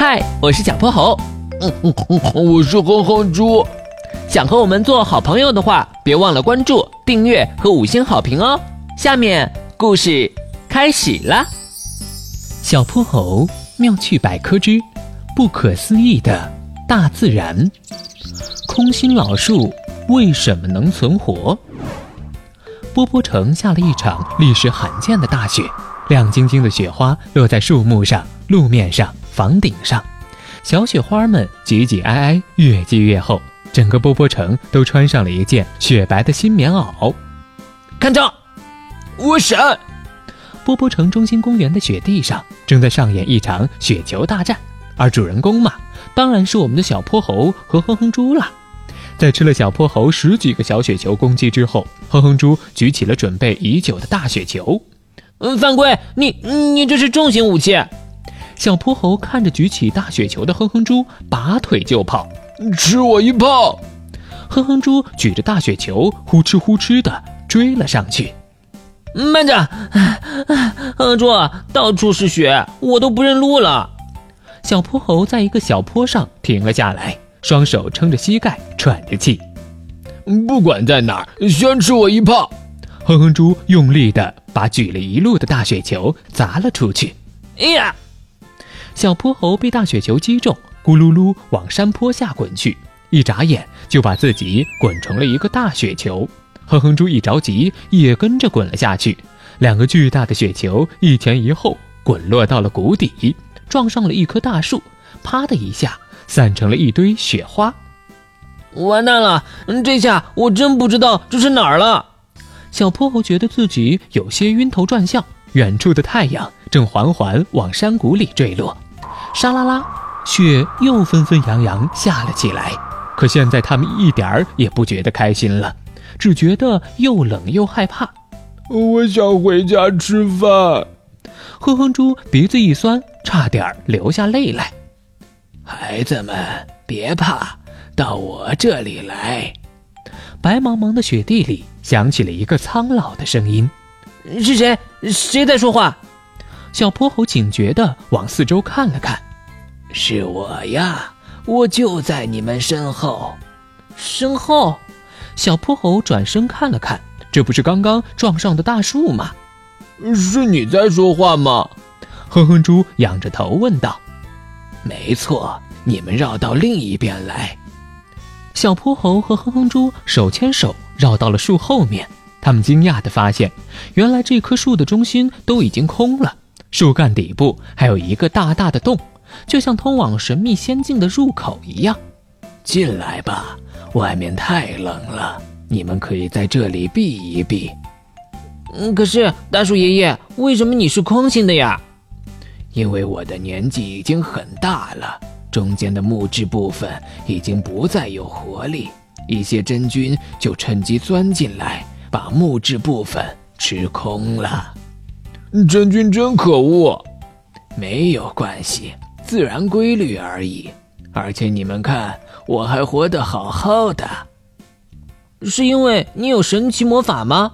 嗨，我是小泼猴。嗯嗯嗯，我是哼哼猪。想和我们做好朋友的话，别忘了关注、订阅和五星好评哦。下面故事开始了。小泼猴妙趣百科之不可思议的大自然。空心老树为什么能存活？波波城下了一场历史罕见的大雪，亮晶晶的雪花落在树木上、路面上、房顶上，小雪花们挤挤挨挨，越积越厚。整个波波城都穿上了一件雪白的新棉袄。看这，我闪！波波城中心公园的雪地上正在上演一场雪球大战，而主人公嘛，当然是我们的小泼猴和哼哼猪了。在吃了小泼猴十几个小雪球攻击之后，哼哼猪举起了准备已久的大雪球。嗯，犯规！你你这是重型武器！小泼猴看着举起大雪球的哼哼猪，拔腿就跑。吃我一炮！哼哼猪举着大雪球，呼哧呼哧的追了上去。慢着，哼哼猪，到处是雪，我都不认路了。小泼猴在一个小坡上停了下来，双手撑着膝盖，喘着气。不管在哪儿，先吃我一炮！哼哼猪用力的把举了一路的大雪球砸了出去。哎呀！小泼猴被大雪球击中。咕噜噜往山坡下滚去，一眨眼就把自己滚成了一个大雪球。哼哼猪一着急，也跟着滚了下去。两个巨大的雪球一前一后滚落到了谷底，撞上了一棵大树，啪的一下散成了一堆雪花。完蛋了！这下我真不知道这是哪儿了。小泼猴觉得自己有些晕头转向。远处的太阳正缓缓往山谷里坠落，沙啦啦。雪又纷纷扬扬下了起来，可现在他们一点儿也不觉得开心了，只觉得又冷又害怕。我想回家吃饭。哼哼猪鼻子一酸，差点流下泪来。孩子们别怕，到我这里来。白茫茫的雪地里响起了一个苍老的声音：“是谁？谁在说话？”小泼猴警觉地往四周看了看。是我呀，我就在你们身后。身后，小泼猴转身看了看，这不是刚刚撞上的大树吗？是你在说话吗？哼哼猪仰着头问道。没错，你们绕到另一边来。小泼猴和哼哼猪手牵手绕到了树后面，他们惊讶地发现，原来这棵树的中心都已经空了，树干底部还有一个大大的洞。就像通往神秘仙境的入口一样，进来吧，外面太冷了，你们可以在这里避一避。嗯，可是大树爷爷，为什么你是空心的呀？因为我的年纪已经很大了，中间的木质部分已经不再有活力，一些真菌就趁机钻进来，把木质部分吃空了。真菌真可恶，没有关系。自然规律而已，而且你们看，我还活得好好的，是因为你有神奇魔法吗？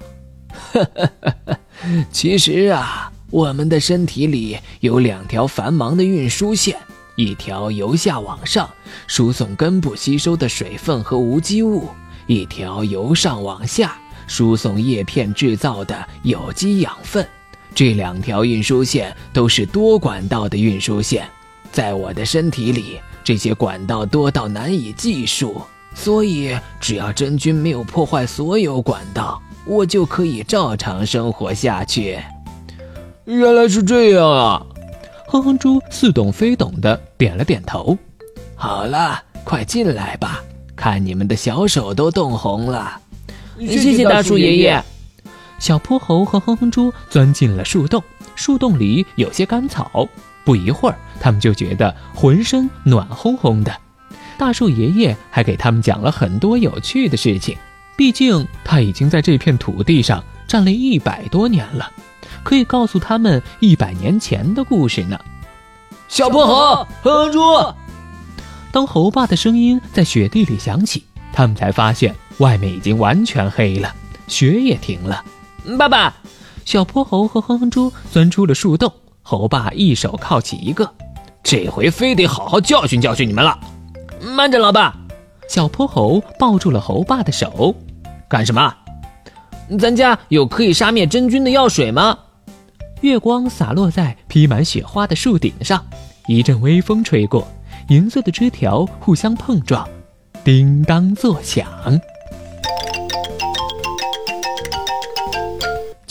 其实啊，我们的身体里有两条繁忙的运输线，一条由下往上输送根部吸收的水分和无机物，一条由上往下输送叶片制造的有机养分。这两条运输线都是多管道的运输线。在我的身体里，这些管道多到难以计数，所以只要真菌没有破坏所有管道，我就可以照常生活下去。原来是这样啊！哼哼猪似懂非懂的点了点头。好了，快进来吧，看你们的小手都冻红了。谢谢大树爷爷。小泼猴和哼哼猪钻进了树洞，树洞里有些干草。不一会儿，他们就觉得浑身暖烘烘的。大树爷爷还给他们讲了很多有趣的事情，毕竟他已经在这片土地上站了一百多年了，可以告诉他们一百年前的故事呢。小泼猴，哼哼猪。当猴爸的声音在雪地里响起，他们才发现外面已经完全黑了，雪也停了。爸爸，小泼猴和哼哼猪钻出了树洞。猴爸一手铐起一个，这回非得好好教训教训你们了。慢着，老爸！小泼猴抱住了猴爸的手，干什么？咱家有可以杀灭真菌的药水吗？月光洒落在披满雪花的树顶上，一阵微风吹过，银色的枝条互相碰撞，叮当作响。